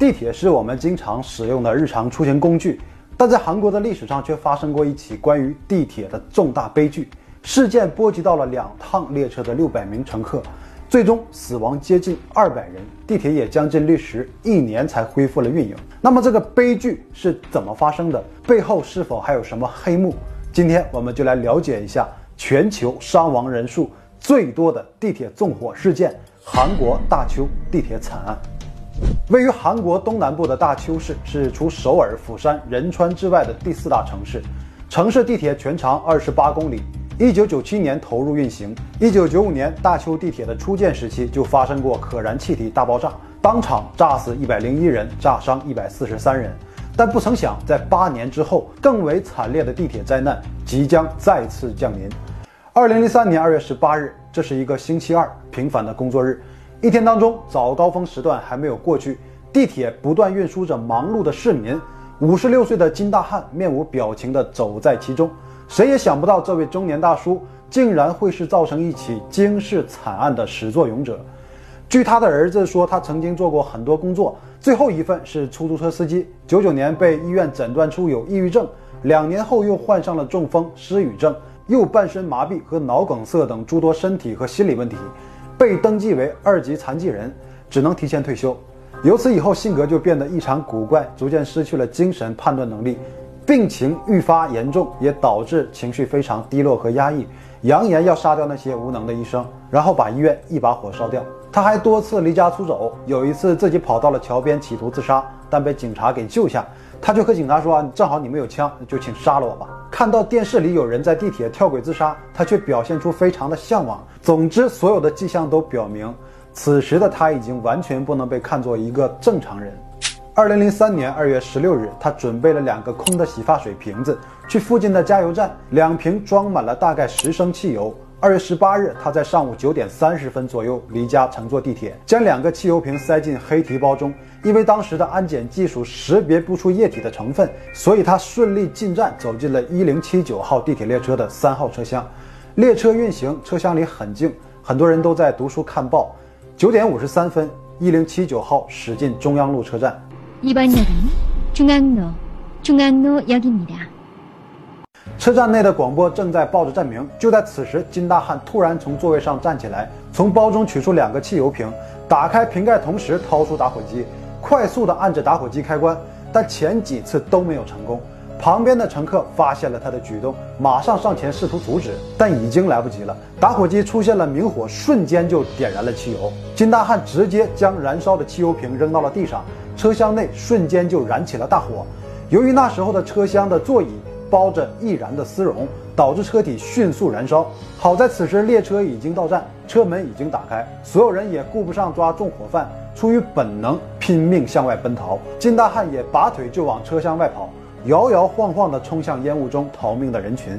地铁是我们经常使用的日常出行工具，但在韩国的历史上却发生过一起关于地铁的重大悲剧。事件波及到了两趟列车的六百名乘客，最终死亡接近二百人，地铁也将近历时一年才恢复了运营。那么这个悲剧是怎么发生的？背后是否还有什么黑幕？今天我们就来了解一下全球伤亡人数最多的地铁纵火事件——韩国大邱地铁惨案。位于韩国东南部的大邱市是除首尔、釜山、仁川之外的第四大城市。城市地铁全长二十八公里，一九九七年投入运行。一九九五年，大邱地铁的初建时期就发生过可燃气体大爆炸，当场炸死一百零一人，炸伤一百四十三人。但不曾想，在八年之后，更为惨烈的地铁灾难即将再次降临。二零零三年二月十八日，这是一个星期二，平凡的工作日。一天当中，早高峰时段还没有过去，地铁不断运输着忙碌的市民。五十六岁的金大汉面无表情地走在其中，谁也想不到，这位中年大叔竟然会是造成一起惊世惨案的始作俑者。据他的儿子说，他曾经做过很多工作，最后一份是出租车司机。九九年被医院诊断出有抑郁症，两年后又患上了中风、失语症，右半身麻痹和脑梗塞等诸多身体和心理问题。被登记为二级残疾人，只能提前退休。由此以后，性格就变得异常古怪，逐渐失去了精神判断能力，病情愈发严重，也导致情绪非常低落和压抑。扬言要杀掉那些无能的医生，然后把医院一把火烧掉。他还多次离家出走，有一次自己跑到了桥边企图自杀，但被警察给救下。他就和警察说：“正好你们有枪，就请杀了我吧。”看到电视里有人在地铁跳轨自杀，他却表现出非常的向往。总之，所有的迹象都表明，此时的他已经完全不能被看作一个正常人。二零零三年二月十六日，他准备了两个空的洗发水瓶子，去附近的加油站，两瓶装满了大概十升汽油。二月十八日，他在上午九点三十分左右离家乘坐地铁，将两个汽油瓶塞进黑提包中。因为当时的安检技术识别不出液体的成分，所以他顺利进站，走进了1079号地铁列车的三号车厢。列车运行，车厢里很静，很多人都在读书看报。九点五十三分，1079号驶进中央路车站。车站内的广播正在报着站名。就在此时，金大汉突然从座位上站起来，从包中取出两个汽油瓶，打开瓶盖，同时掏出打火机，快速地按着打火机开关。但前几次都没有成功。旁边的乘客发现了他的举动，马上上前试图阻止，但已经来不及了。打火机出现了明火，瞬间就点燃了汽油。金大汉直接将燃烧的汽油瓶扔到了地上，车厢内瞬间就燃起了大火。由于那时候的车厢的座椅。包着易燃的丝绒，导致车体迅速燃烧。好在此时列车已经到站，车门已经打开，所有人也顾不上抓纵火犯，出于本能拼命向外奔逃。金大汉也拔腿就往车厢外跑，摇摇晃晃地冲向烟雾中逃命的人群。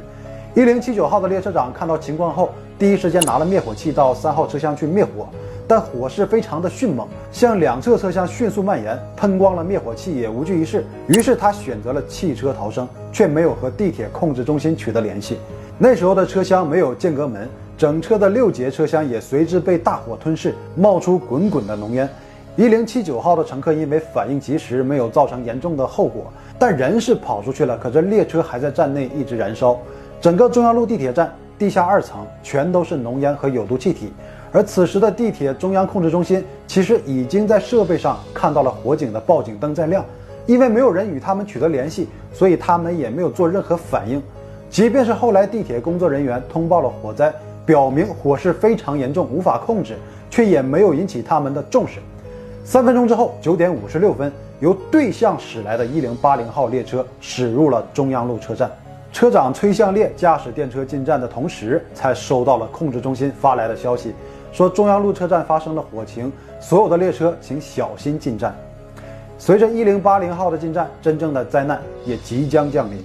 一零七九号的列车长看到情况后，第一时间拿了灭火器到三号车厢去灭火。但火势非常的迅猛，向两侧车厢迅速蔓延，喷光了灭火器也无济于事。于是他选择了汽车逃生，却没有和地铁控制中心取得联系。那时候的车厢没有间隔门，整车的六节车厢也随之被大火吞噬，冒出滚滚的浓烟。一零七九号的乘客因为反应及时，没有造成严重的后果，但人是跑出去了，可这列车还在站内一直燃烧。整个中央路地铁站地下二层全都是浓烟和有毒气体。而此时的地铁中央控制中心其实已经在设备上看到了火警的报警灯在亮，因为没有人与他们取得联系，所以他们也没有做任何反应。即便是后来地铁工作人员通报了火灾，表明火势非常严重，无法控制，却也没有引起他们的重视。三分钟之后，九点五十六分，由对向驶来的一零八零号列车驶入了中央路车站。车长崔向烈驾驶电车进站的同时，才收到了控制中心发来的消息。说中央路车站发生了火情，所有的列车请小心进站。随着一零八零号的进站，真正的灾难也即将降临。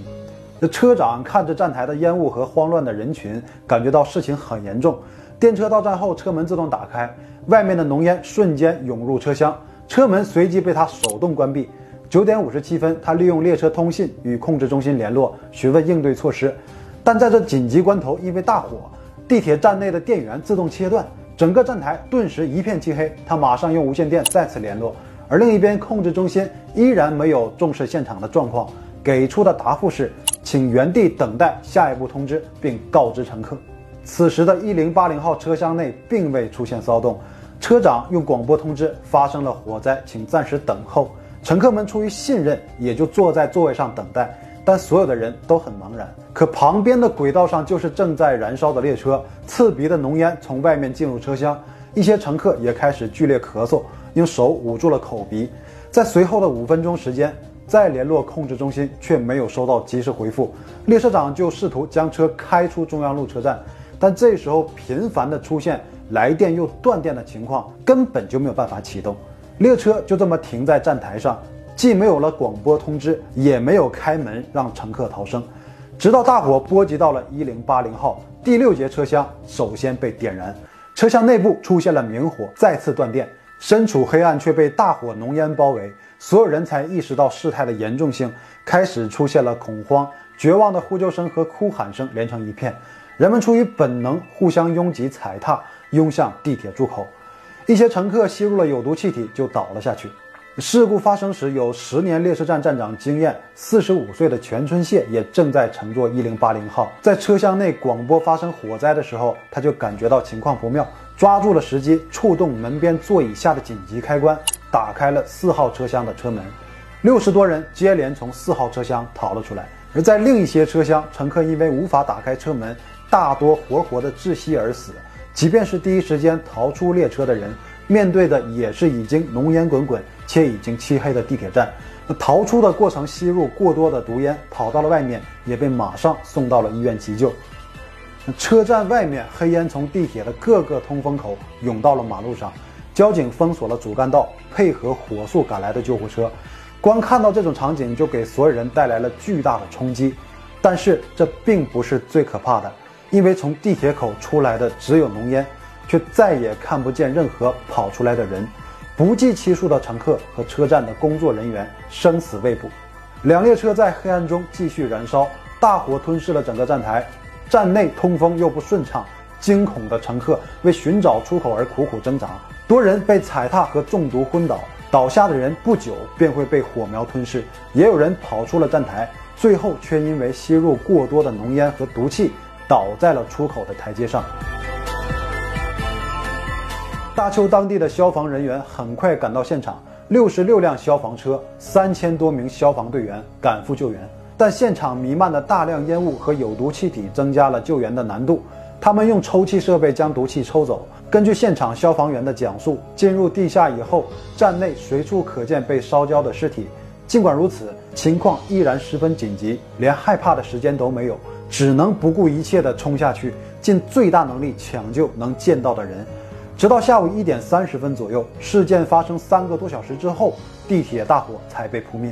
这车长看着站台的烟雾和慌乱的人群，感觉到事情很严重。电车到站后，车门自动打开，外面的浓烟瞬间涌入车厢，车门随即被他手动关闭。九点五十七分，他利用列车通信与控制中心联络，询问应对措施。但在这紧急关头，因为大火，地铁站内的电源自动切断。整个站台顿时一片漆黑，他马上用无线电再次联络，而另一边控制中心依然没有重视现场的状况，给出的答复是，请原地等待下一步通知，并告知乘客。此时的一零八零号车厢内并未出现骚动，车长用广播通知发生了火灾，请暂时等候。乘客们出于信任，也就坐在座位上等待。但所有的人都很茫然。可旁边的轨道上就是正在燃烧的列车，刺鼻的浓烟从外面进入车厢，一些乘客也开始剧烈咳嗽，用手捂住了口鼻。在随后的五分钟时间，再联络控制中心，却没有收到及时回复。列车长就试图将车开出中央路车站。但这时候频繁的出现来电又断电的情况，根本就没有办法启动，列车就这么停在站台上，既没有了广播通知，也没有开门让乘客逃生，直到大火波及到了一零八零号第六节车厢，首先被点燃，车厢内部出现了明火，再次断电，身处黑暗却被大火浓烟包围，所有人才意识到事态的严重性，开始出现了恐慌、绝望的呼救声和哭喊声连成一片。人们出于本能，互相拥挤踩踏，拥向地铁出口。一些乘客吸入了有毒气体，就倒了下去。事故发生时，有十年列车站站长经验、四十五岁的全春谢也正在乘坐一零八零号。在车厢内广播发生火灾的时候，他就感觉到情况不妙，抓住了时机，触动门边座椅下的紧急开关，打开了四号车厢的车门。六十多人接连从四号车厢逃了出来。而在另一些车厢，乘客因为无法打开车门。大多活活的窒息而死，即便是第一时间逃出列车的人，面对的也是已经浓烟滚滚且已经漆黑的地铁站。那逃出的过程吸入过多的毒烟，跑到了外面，也被马上送到了医院急救。车站外面黑烟从地铁的各个通风口涌到了马路上，交警封锁了主干道，配合火速赶来的救护车。光看到这种场景就给所有人带来了巨大的冲击。但是这并不是最可怕的。因为从地铁口出来的只有浓烟，却再也看不见任何跑出来的人，不计其数的乘客和车站的工作人员生死未卜。两列车在黑暗中继续燃烧，大火吞噬了整个站台，站内通风又不顺畅，惊恐的乘客为寻找出口而苦苦挣扎，多人被踩踏和中毒昏倒，倒下的人不久便会被火苗吞噬，也有人跑出了站台，最后却因为吸入过多的浓烟和毒气。倒在了出口的台阶上。大邱当地的消防人员很快赶到现场，六十六辆消防车，三千多名消防队员赶赴救援。但现场弥漫的大量烟雾和有毒气体增加了救援的难度。他们用抽气设备将毒气抽走。根据现场消防员的讲述，进入地下以后，站内随处可见被烧焦的尸体。尽管如此，情况依然十分紧急，连害怕的时间都没有。只能不顾一切地冲下去，尽最大能力抢救能见到的人。直到下午一点三十分左右，事件发生三个多小时之后，地铁大火才被扑灭。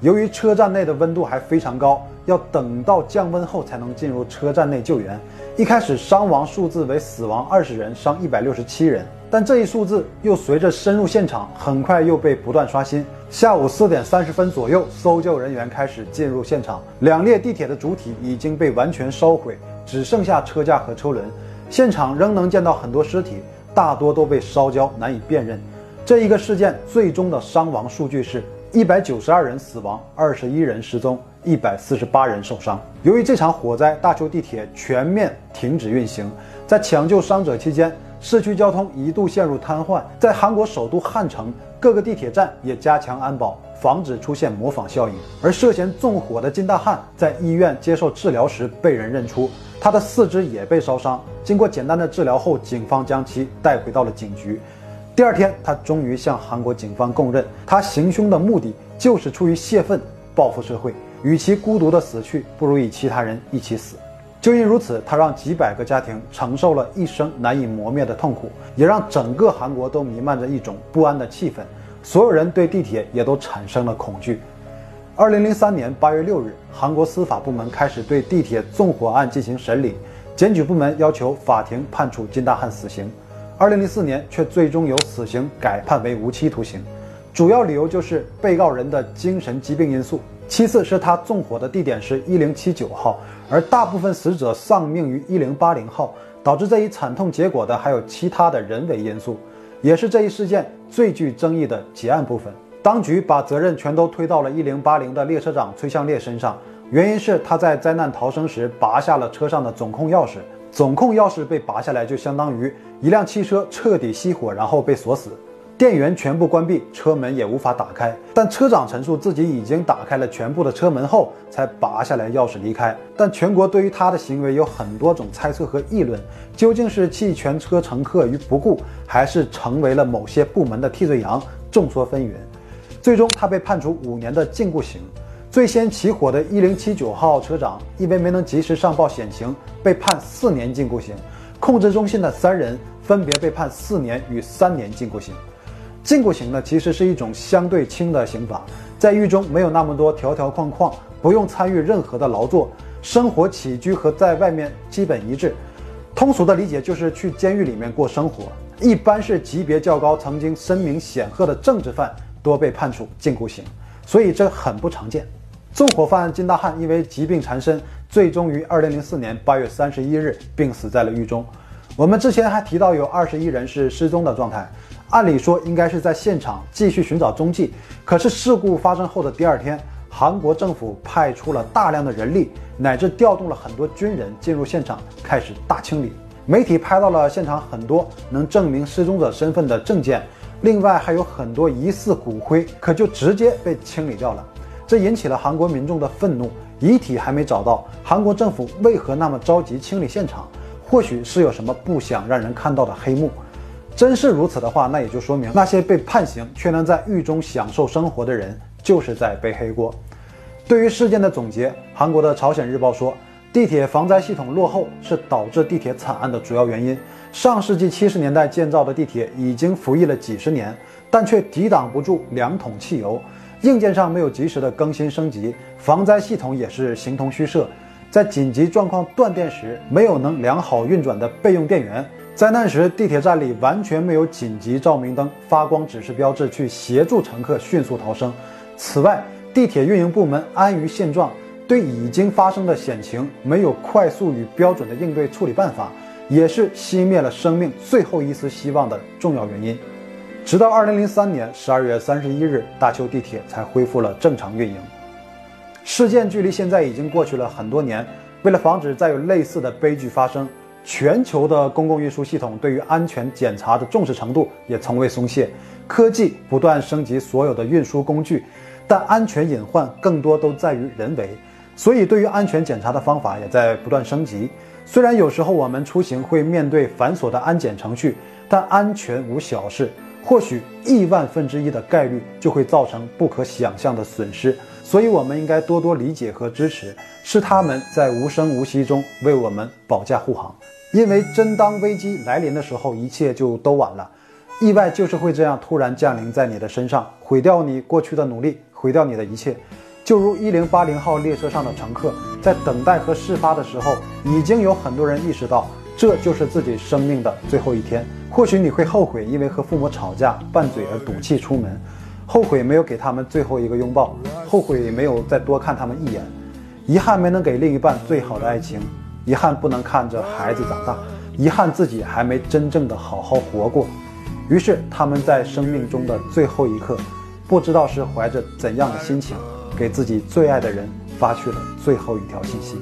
由于车站内的温度还非常高，要等到降温后才能进入车站内救援。一开始伤亡数字为死亡二十人，伤一百六十七人。但这一数字又随着深入现场，很快又被不断刷新。下午四点三十分左右，搜救人员开始进入现场。两列地铁的主体已经被完全烧毁，只剩下车架和车轮。现场仍能见到很多尸体，大多都被烧焦，难以辨认。这一个事件最终的伤亡数据是一百九十二人死亡，二十一人失踪，一百四十八人受伤。由于这场火灾，大邱地铁全面停止运行。在抢救伤者期间，市区交通一度陷入瘫痪，在韩国首都汉城，各个地铁站也加强安保，防止出现模仿效应。而涉嫌纵火的金大汉在医院接受治疗时被人认出，他的四肢也被烧伤。经过简单的治疗后，警方将其带回到了警局。第二天，他终于向韩国警方供认，他行凶的目的就是出于泄愤，报复社会。与其孤独的死去，不如与其他人一起死。就因如此，他让几百个家庭承受了一生难以磨灭的痛苦，也让整个韩国都弥漫着一种不安的气氛。所有人对地铁也都产生了恐惧。二零零三年八月六日，韩国司法部门开始对地铁纵火案进行审理，检举部门要求法庭判处金大汉死刑。二零零四年却最终由死刑改判为无期徒刑，主要理由就是被告人的精神疾病因素。其次是他纵火的地点是一零七九号，而大部分死者丧命于一零八零号，导致这一惨痛结果的还有其他的人为因素，也是这一事件最具争议的结案部分。当局把责任全都推到了1080的列车长崔相烈身上，原因是他在灾难逃生时拔下了车上的总控钥匙。总控钥匙被拔下来，就相当于一辆汽车彻底熄火，然后被锁死。电源全部关闭，车门也无法打开。但车长陈述自己已经打开了全部的车门后，才拔下来钥匙离开。但全国对于他的行为有很多种猜测和议论，究竟是弃全车乘客于不顾，还是成为了某些部门的替罪羊，众说纷纭。最终，他被判处五年的禁锢刑。最先起火的1079号车长，因为没能及时上报险情，被判四年禁锢刑。控制中心的三人分别被判四年与三年禁锢刑。禁锢刑呢，其实是一种相对轻的刑罚，在狱中没有那么多条条框框，不用参与任何的劳作，生活起居和在外面基本一致。通俗的理解就是去监狱里面过生活。一般是级别较高、曾经声名显赫的政治犯多被判处禁锢刑，所以这很不常见。纵火犯金大汉因为疾病缠身，最终于二零零四年八月三十一日病死在了狱中。我们之前还提到有二十一人是失踪的状态。按理说应该是在现场继续寻找踪迹，可是事故发生后的第二天，韩国政府派出了大量的人力，乃至调动了很多军人进入现场开始大清理。媒体拍到了现场很多能证明失踪者身份的证件，另外还有很多疑似骨灰，可就直接被清理掉了，这引起了韩国民众的愤怒。遗体还没找到，韩国政府为何那么着急清理现场？或许是有什么不想让人看到的黑幕。真是如此的话，那也就说明那些被判刑却能在狱中享受生活的人，就是在背黑锅。对于事件的总结，韩国的《朝鲜日报》说，地铁防灾系统落后是导致地铁惨案的主要原因。上世纪七十年代建造的地铁已经服役了几十年，但却抵挡不住两桶汽油。硬件上没有及时的更新升级，防灾系统也是形同虚设。在紧急状况断电时，没有能良好运转的备用电源。灾难时，地铁站里完全没有紧急照明灯、发光指示标志去协助乘客迅速逃生。此外，地铁运营部门安于现状，对已经发生的险情没有快速与标准的应对处理办法，也是熄灭了生命最后一丝希望的重要原因。直到二零零三年十二月三十一日，大邱地铁才恢复了正常运营。事件距离现在已经过去了很多年，为了防止再有类似的悲剧发生。全球的公共运输系统对于安全检查的重视程度也从未松懈，科技不断升级所有的运输工具，但安全隐患更多都在于人为，所以对于安全检查的方法也在不断升级。虽然有时候我们出行会面对繁琐的安检程序，但安全无小事，或许亿万分之一的概率就会造成不可想象的损失，所以我们应该多多理解和支持，是他们在无声无息中为我们保驾护航。因为真当危机来临的时候，一切就都晚了。意外就是会这样突然降临在你的身上，毁掉你过去的努力，毁掉你的一切。就如一零八零号列车上的乘客，在等待和事发的时候，已经有很多人意识到，这就是自己生命的最后一天。或许你会后悔，因为和父母吵架拌嘴而赌气出门，后悔没有给他们最后一个拥抱，后悔没有再多看他们一眼，遗憾没能给另一半最好的爱情。遗憾不能看着孩子长大，遗憾自己还没真正的好好活过，于是他们在生命中的最后一刻，不知道是怀着怎样的心情，给自己最爱的人发去了最后一条信息。